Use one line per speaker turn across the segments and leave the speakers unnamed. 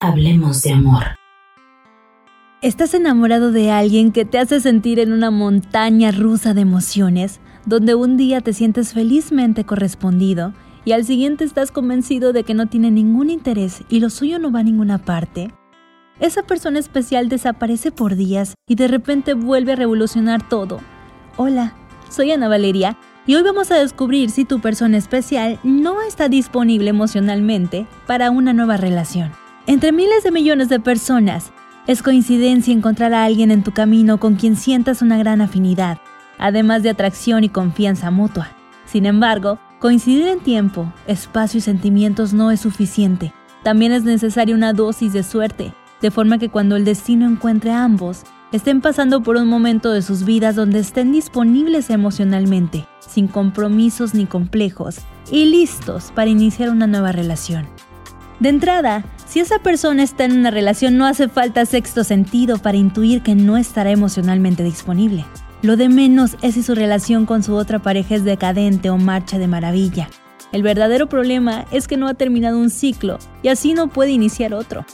Hablemos de amor.
¿Estás enamorado de alguien que te hace sentir en una montaña rusa de emociones, donde un día te sientes felizmente correspondido y al siguiente estás convencido de que no tiene ningún interés y lo suyo no va a ninguna parte? Esa persona especial desaparece por días y de repente vuelve a revolucionar todo. Hola, soy Ana Valeria y hoy vamos a descubrir si tu persona especial no está disponible emocionalmente para una nueva relación. Entre miles de millones de personas, es coincidencia encontrar a alguien en tu camino con quien sientas una gran afinidad, además de atracción y confianza mutua. Sin embargo, coincidir en tiempo, espacio y sentimientos no es suficiente. También es necesaria una dosis de suerte, de forma que cuando el destino encuentre a ambos, estén pasando por un momento de sus vidas donde estén disponibles emocionalmente, sin compromisos ni complejos, y listos para iniciar una nueva relación. De entrada, si esa persona está en una relación no hace falta sexto sentido para intuir que no estará emocionalmente disponible. Lo de menos es si su relación con su otra pareja es decadente o marcha de maravilla. El verdadero problema es que no ha terminado un ciclo y así no puede iniciar otro.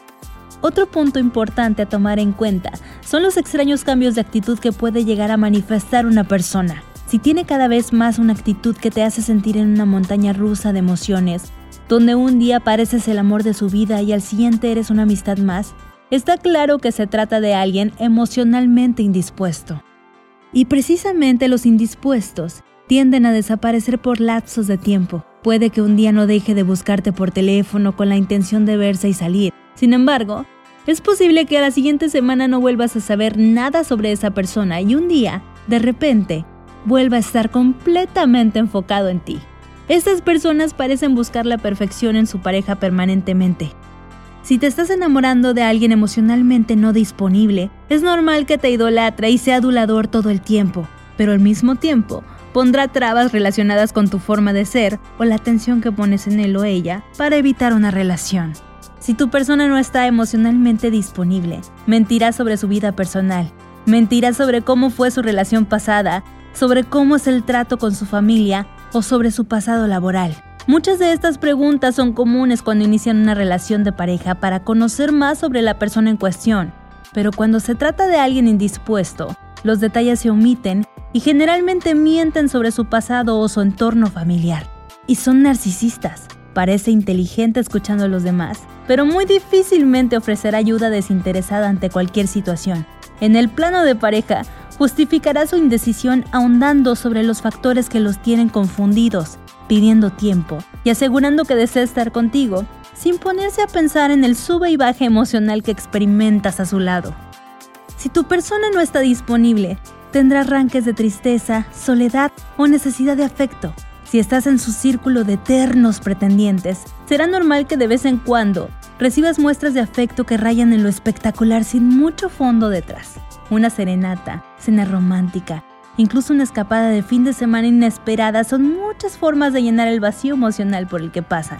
Otro punto importante a tomar en cuenta son los extraños cambios de actitud que puede llegar a manifestar una persona. Si tiene cada vez más una actitud que te hace sentir en una montaña rusa de emociones, donde un día pareces el amor de su vida y al siguiente eres una amistad más, está claro que se trata de alguien emocionalmente indispuesto. Y precisamente los indispuestos tienden a desaparecer por lapsos de tiempo. Puede que un día no deje de buscarte por teléfono con la intención de verse y salir. Sin embargo, es posible que a la siguiente semana no vuelvas a saber nada sobre esa persona y un día, de repente, vuelva a estar completamente enfocado en ti. Estas personas parecen buscar la perfección en su pareja permanentemente. Si te estás enamorando de alguien emocionalmente no disponible, es normal que te idolatre y sea adulador todo el tiempo, pero al mismo tiempo pondrá trabas relacionadas con tu forma de ser o la atención que pones en él o ella para evitar una relación. Si tu persona no está emocionalmente disponible, mentirá sobre su vida personal, mentirá sobre cómo fue su relación pasada, sobre cómo es el trato con su familia o sobre su pasado laboral. Muchas de estas preguntas son comunes cuando inician una relación de pareja para conocer más sobre la persona en cuestión, pero cuando se trata de alguien indispuesto, los detalles se omiten y generalmente mienten sobre su pasado o su entorno familiar. Y son narcisistas. Parece inteligente escuchando a los demás, pero muy difícilmente ofrecerá ayuda desinteresada ante cualquier situación. En el plano de pareja, justificará su indecisión ahondando sobre los factores que los tienen confundidos, pidiendo tiempo y asegurando que desea estar contigo, sin ponerse a pensar en el sube y baja emocional que experimentas a su lado. Si tu persona no está disponible, tendrá arranques de tristeza, soledad o necesidad de afecto. Si estás en su círculo de eternos pretendientes, será normal que de vez en cuando recibas muestras de afecto que rayan en lo espectacular sin mucho fondo detrás una serenata, cena romántica, incluso una escapada de fin de semana inesperada son muchas formas de llenar el vacío emocional por el que pasan,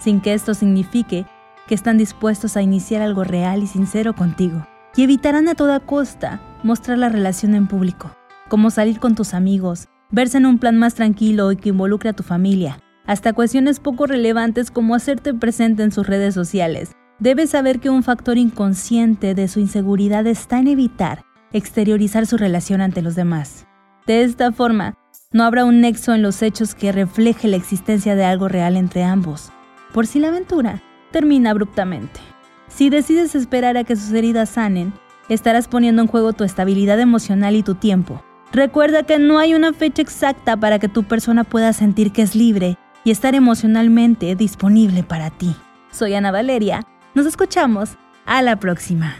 sin que esto signifique que están dispuestos a iniciar algo real y sincero contigo. Y evitarán a toda costa mostrar la relación en público, como salir con tus amigos, verse en un plan más tranquilo y que involucre a tu familia, hasta cuestiones poco relevantes como hacerte presente en sus redes sociales, Debes saber que un factor inconsciente de su inseguridad está en evitar exteriorizar su relación ante los demás. De esta forma, no habrá un nexo en los hechos que refleje la existencia de algo real entre ambos, por si la aventura termina abruptamente. Si decides esperar a que sus heridas sanen, estarás poniendo en juego tu estabilidad emocional y tu tiempo. Recuerda que no hay una fecha exacta para que tu persona pueda sentir que es libre y estar emocionalmente disponible para ti. Soy Ana Valeria nos escuchamos a la próxima.